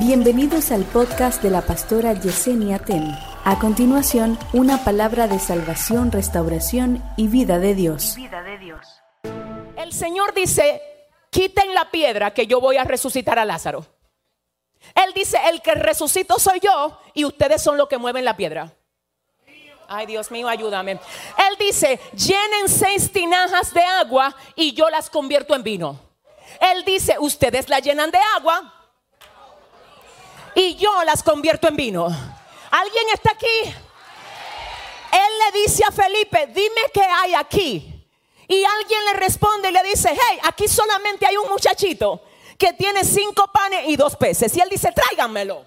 Bienvenidos al podcast de la pastora Yesenia Ten. A continuación, una palabra de salvación, restauración y vida de Dios. vida de Dios. El Señor dice, quiten la piedra que yo voy a resucitar a Lázaro. Él dice, el que resucito soy yo y ustedes son los que mueven la piedra. Ay, Dios mío, ayúdame. Él dice, llenen seis tinajas de agua y yo las convierto en vino. Él dice, ustedes la llenan de agua y yo las convierto en vino. ¿Alguien está aquí? Él le dice a Felipe, dime qué hay aquí. Y alguien le responde y le dice, hey, aquí solamente hay un muchachito que tiene cinco panes y dos peces. Y él dice, tráiganmelo.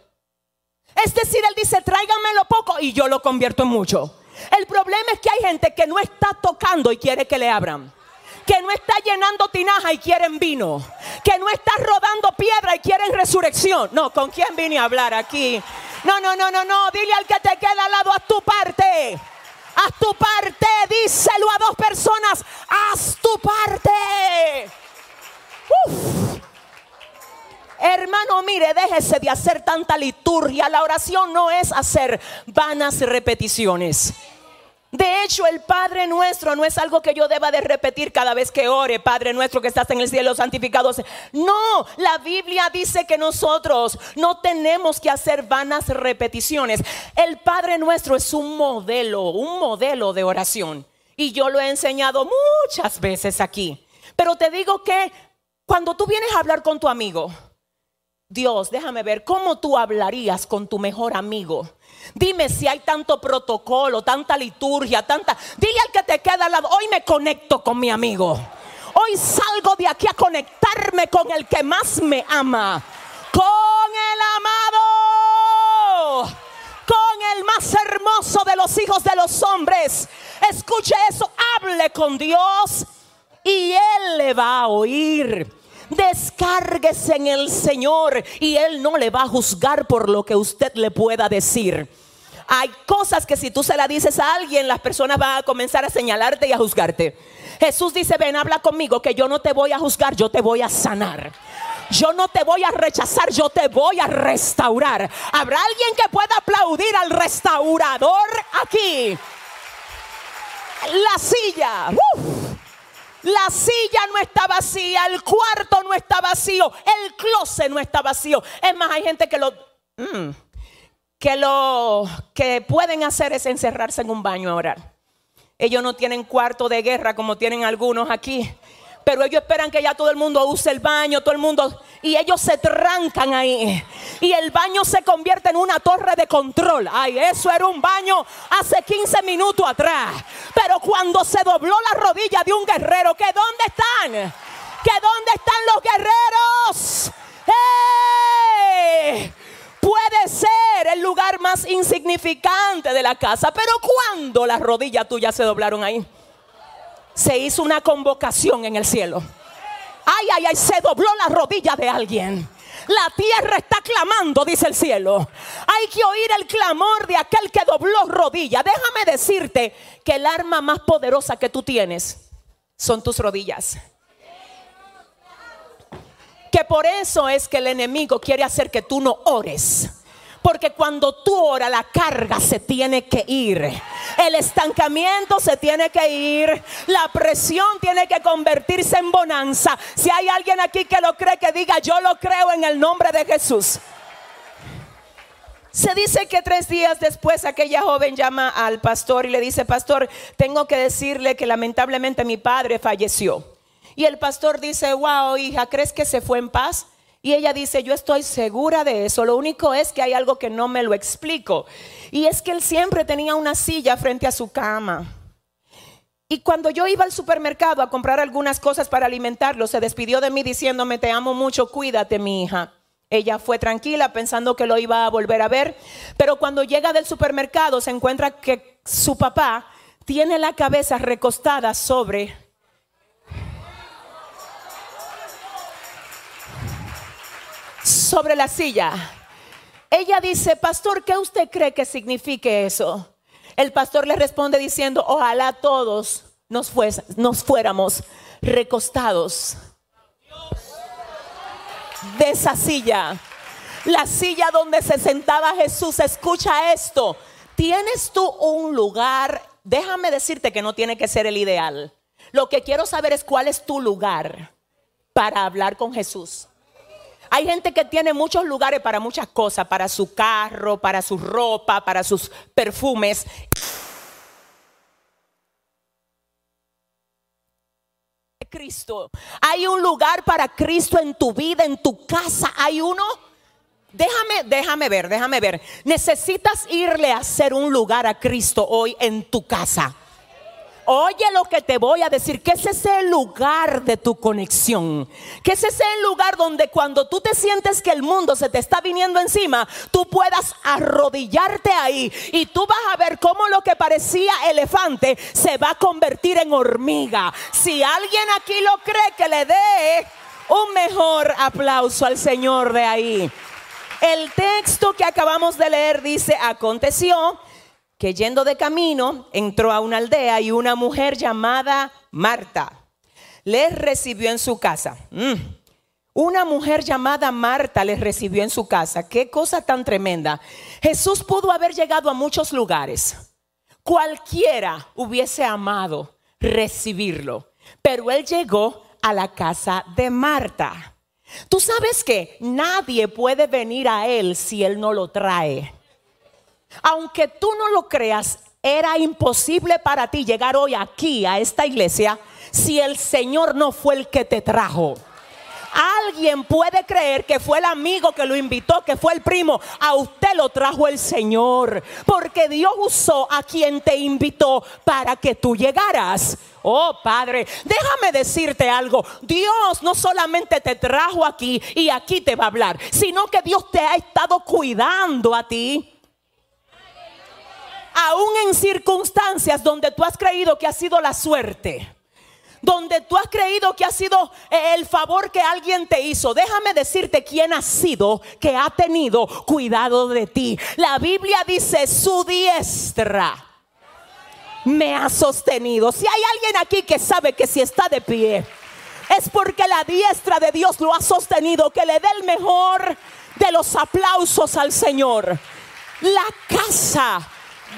Es decir, él dice, tráiganmelo poco y yo lo convierto en mucho. El problema es que hay gente que no está tocando y quiere que le abran. Que no está llenando tinaja y quieren vino. Que no está rodando piedra y quieren resurrección. No, ¿con quién vine a hablar aquí? No, no, no, no, no. Dile al que te queda al lado, haz tu parte. Haz tu parte. Díselo a dos personas. Haz tu parte. Uf. Hermano, mire, déjese de hacer tanta liturgia. La oración no es hacer vanas repeticiones. De hecho, el Padre nuestro no es algo que yo deba de repetir cada vez que ore, Padre nuestro que estás en el cielo, santificado. sea". No, la Biblia dice que nosotros no tenemos que hacer vanas repeticiones. El Padre nuestro es un modelo, un modelo de oración. Y yo lo he enseñado muchas veces aquí. Pero te digo que cuando tú vienes a hablar con tu amigo, Dios, déjame ver cómo tú hablarías con tu mejor amigo. Dime si hay tanto protocolo, tanta liturgia, tanta... Dile al que te queda al lado, hoy me conecto con mi amigo. Hoy salgo de aquí a conectarme con el que más me ama. Con el amado. Con el más hermoso de los hijos de los hombres. Escuche eso, hable con Dios y Él le va a oír. Descárguese en el Señor y Él no le va a juzgar por lo que usted le pueda decir. Hay cosas que si tú se las dices a alguien, las personas van a comenzar a señalarte y a juzgarte. Jesús dice, ven, habla conmigo, que yo no te voy a juzgar, yo te voy a sanar. Yo no te voy a rechazar, yo te voy a restaurar. ¿Habrá alguien que pueda aplaudir al restaurador aquí? La silla. ¡uf! La silla no está vacía, el cuarto no está vacío, el closet no está vacío. Es más, hay gente que lo mm, que lo que pueden hacer es encerrarse en un baño a orar. Ellos no tienen cuarto de guerra como tienen algunos aquí. Pero ellos esperan que ya todo el mundo use el baño, todo el mundo. Y ellos se trancan ahí. Y el baño se convierte en una torre de control. Ay, eso era un baño hace 15 minutos atrás. Pero cuando se dobló la rodilla de un guerrero, ¿que dónde están? ¿Que dónde están los guerreros? Puede ser el lugar más insignificante de la casa. Pero cuando las rodillas tuyas se doblaron ahí se hizo una convocación en el cielo. Ay, ay, ay, se dobló la rodilla de alguien. La tierra está clamando, dice el cielo. Hay que oír el clamor de aquel que dobló rodilla. Déjame decirte que el arma más poderosa que tú tienes son tus rodillas. Que por eso es que el enemigo quiere hacer que tú no ores. Porque cuando tú oras, la carga se tiene que ir. El estancamiento se tiene que ir. La presión tiene que convertirse en bonanza. Si hay alguien aquí que lo cree, que diga, yo lo creo en el nombre de Jesús. Se dice que tres días después aquella joven llama al pastor y le dice, pastor, tengo que decirle que lamentablemente mi padre falleció. Y el pastor dice, wow, hija, ¿crees que se fue en paz? Y ella dice, yo estoy segura de eso, lo único es que hay algo que no me lo explico. Y es que él siempre tenía una silla frente a su cama. Y cuando yo iba al supermercado a comprar algunas cosas para alimentarlo, se despidió de mí diciéndome, te amo mucho, cuídate mi hija. Ella fue tranquila pensando que lo iba a volver a ver, pero cuando llega del supermercado se encuentra que su papá tiene la cabeza recostada sobre sobre la silla. Ella dice, pastor, ¿qué usted cree que signifique eso? El pastor le responde diciendo, ojalá todos nos, nos fuéramos recostados de esa silla. la silla donde se sentaba Jesús. Escucha esto. Tienes tú un lugar, déjame decirte que no tiene que ser el ideal. Lo que quiero saber es cuál es tu lugar para hablar con Jesús. Hay gente que tiene muchos lugares para muchas cosas, para su carro, para su ropa, para sus perfumes. Cristo. Hay un lugar para Cristo en tu vida, en tu casa. Hay uno. Déjame, déjame ver, déjame ver. Necesitas irle a hacer un lugar a Cristo hoy en tu casa. Oye lo que te voy a decir, que ese es el lugar de tu conexión. Que ese es el lugar donde cuando tú te sientes que el mundo se te está viniendo encima, tú puedas arrodillarte ahí y tú vas a ver cómo lo que parecía elefante se va a convertir en hormiga. Si alguien aquí lo cree, que le dé un mejor aplauso al Señor de ahí. El texto que acabamos de leer dice, aconteció que yendo de camino entró a una aldea y una mujer llamada Marta les recibió en su casa. Mm. Una mujer llamada Marta les recibió en su casa. Qué cosa tan tremenda. Jesús pudo haber llegado a muchos lugares. Cualquiera hubiese amado recibirlo. Pero él llegó a la casa de Marta. Tú sabes que nadie puede venir a él si él no lo trae. Aunque tú no lo creas, era imposible para ti llegar hoy aquí a esta iglesia si el Señor no fue el que te trajo. Alguien puede creer que fue el amigo que lo invitó, que fue el primo. A usted lo trajo el Señor. Porque Dios usó a quien te invitó para que tú llegaras. Oh Padre, déjame decirte algo. Dios no solamente te trajo aquí y aquí te va a hablar, sino que Dios te ha estado cuidando a ti aún en circunstancias donde tú has creído que ha sido la suerte, donde tú has creído que ha sido eh, el favor que alguien te hizo, déjame decirte quién ha sido que ha tenido cuidado de ti. La Biblia dice su diestra me ha sostenido. Si hay alguien aquí que sabe que si está de pie, es porque la diestra de Dios lo ha sostenido, que le dé el mejor de los aplausos al Señor. La casa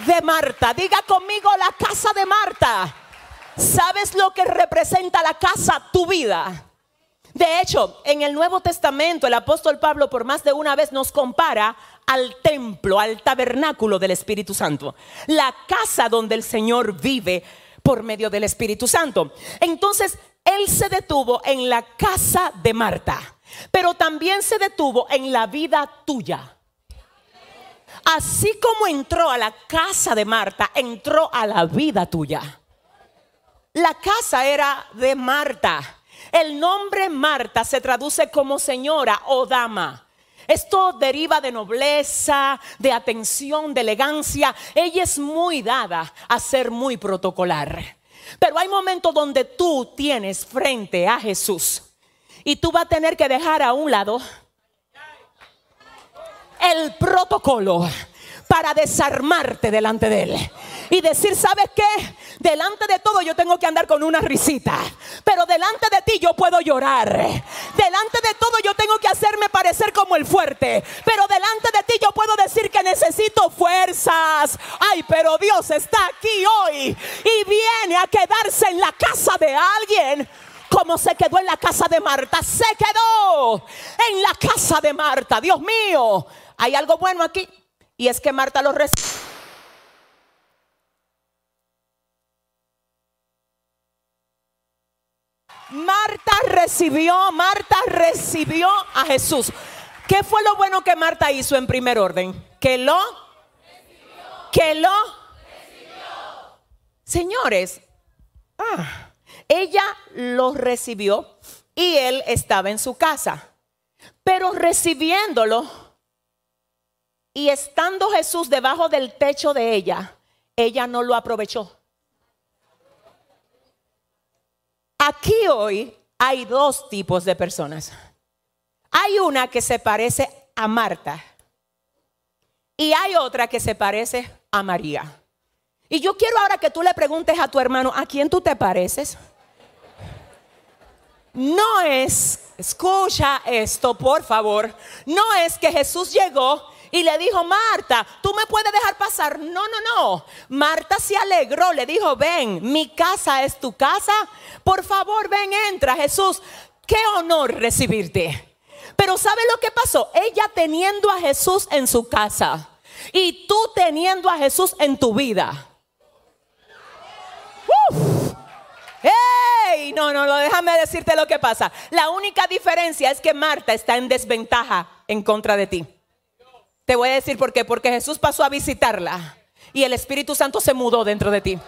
de Marta. Diga conmigo la casa de Marta. ¿Sabes lo que representa la casa? Tu vida. De hecho, en el Nuevo Testamento el apóstol Pablo por más de una vez nos compara al templo, al tabernáculo del Espíritu Santo. La casa donde el Señor vive por medio del Espíritu Santo. Entonces, él se detuvo en la casa de Marta, pero también se detuvo en la vida tuya. Así como entró a la casa de Marta, entró a la vida tuya. La casa era de Marta. El nombre Marta se traduce como señora o dama. Esto deriva de nobleza, de atención, de elegancia. Ella es muy dada a ser muy protocolar. Pero hay momentos donde tú tienes frente a Jesús y tú vas a tener que dejar a un lado el protocolo para desarmarte delante de Él. Y decir, ¿sabes qué? Delante de todo yo tengo que andar con una risita. Pero delante de ti yo puedo llorar. Delante de todo yo tengo que hacerme parecer como el fuerte. Pero delante de ti yo puedo decir que necesito fuerzas. Ay, pero Dios está aquí hoy. Y viene a quedarse en la casa de alguien como se quedó en la casa de Marta. Se quedó en la casa de Marta. Dios mío, ¿hay algo bueno aquí? Y es que Marta lo recibió. Marta recibió, Marta recibió a Jesús. ¿Qué fue lo bueno que Marta hizo en primer orden? Que lo, que lo, señores, ah, ella lo recibió y él estaba en su casa. Pero recibiéndolo, y estando Jesús debajo del techo de ella, ella no lo aprovechó. Aquí hoy hay dos tipos de personas. Hay una que se parece a Marta y hay otra que se parece a María. Y yo quiero ahora que tú le preguntes a tu hermano, ¿a quién tú te pareces? no es, escucha esto por favor, no es que Jesús llegó y le dijo, Marta, tú me puedes dejar pasar. No, no, no. Marta se alegró, le dijo, ven, mi casa es tu casa. Por favor, ven, entra, Jesús. Qué honor recibirte. Pero ¿sabe lo que pasó? Ella teniendo a Jesús en su casa y tú teniendo a Jesús en tu vida. ¡Ey! No, no, no, déjame decirte lo que pasa. La única diferencia es que Marta está en desventaja en contra de ti. Te voy a decir por qué. Porque Jesús pasó a visitarla y el Espíritu Santo se mudó dentro de ti.